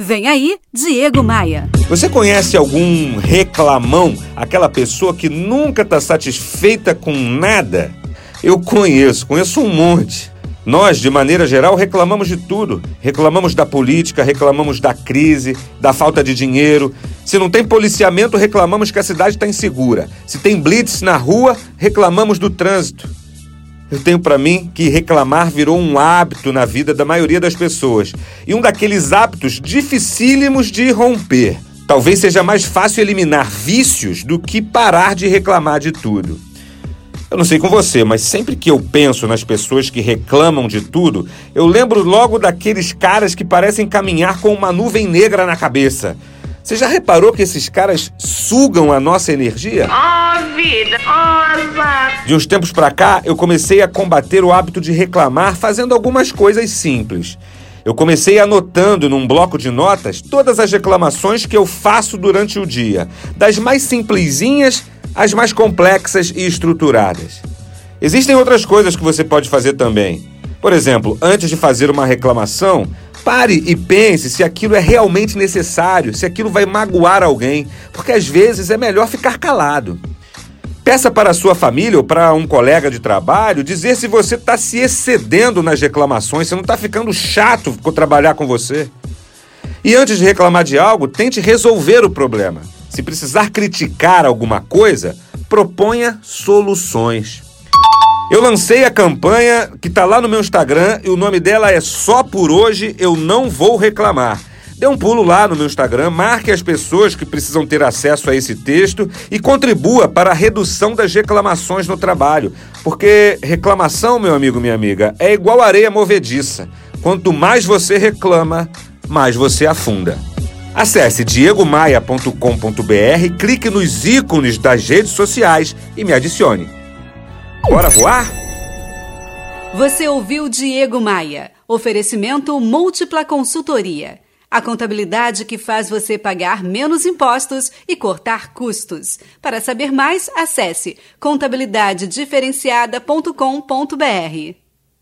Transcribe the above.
Vem aí, Diego Maia. Você conhece algum reclamão? Aquela pessoa que nunca está satisfeita com nada? Eu conheço, conheço um monte. Nós, de maneira geral, reclamamos de tudo. Reclamamos da política, reclamamos da crise, da falta de dinheiro. Se não tem policiamento, reclamamos que a cidade está insegura. Se tem blitz na rua, reclamamos do trânsito. Eu tenho para mim que reclamar virou um hábito na vida da maioria das pessoas e um daqueles hábitos dificílimos de romper. Talvez seja mais fácil eliminar vícios do que parar de reclamar de tudo. Eu não sei com você, mas sempre que eu penso nas pessoas que reclamam de tudo, eu lembro logo daqueles caras que parecem caminhar com uma nuvem negra na cabeça. Você já reparou que esses caras sugam a nossa energia? Oh, vida! Oh, De uns tempos pra cá, eu comecei a combater o hábito de reclamar fazendo algumas coisas simples. Eu comecei anotando num bloco de notas todas as reclamações que eu faço durante o dia, das mais simplesinhas às mais complexas e estruturadas. Existem outras coisas que você pode fazer também. Por exemplo, antes de fazer uma reclamação, Pare e pense se aquilo é realmente necessário, se aquilo vai magoar alguém, porque às vezes é melhor ficar calado. Peça para sua família ou para um colega de trabalho dizer se você está se excedendo nas reclamações, se não está ficando chato trabalhar com você. E antes de reclamar de algo, tente resolver o problema. Se precisar criticar alguma coisa, proponha soluções. Eu lancei a campanha que está lá no meu Instagram e o nome dela é Só por hoje eu não vou reclamar. Dê um pulo lá no meu Instagram, marque as pessoas que precisam ter acesso a esse texto e contribua para a redução das reclamações no trabalho. Porque reclamação, meu amigo, minha amiga, é igual areia movediça. Quanto mais você reclama, mais você afunda. Acesse diegomaia.com.br, clique nos ícones das redes sociais e me adicione. Bora voar? Você ouviu Diego Maia. Oferecimento Múltipla Consultoria. A contabilidade que faz você pagar menos impostos e cortar custos. Para saber mais, acesse contabilidadediferenciada.com.br.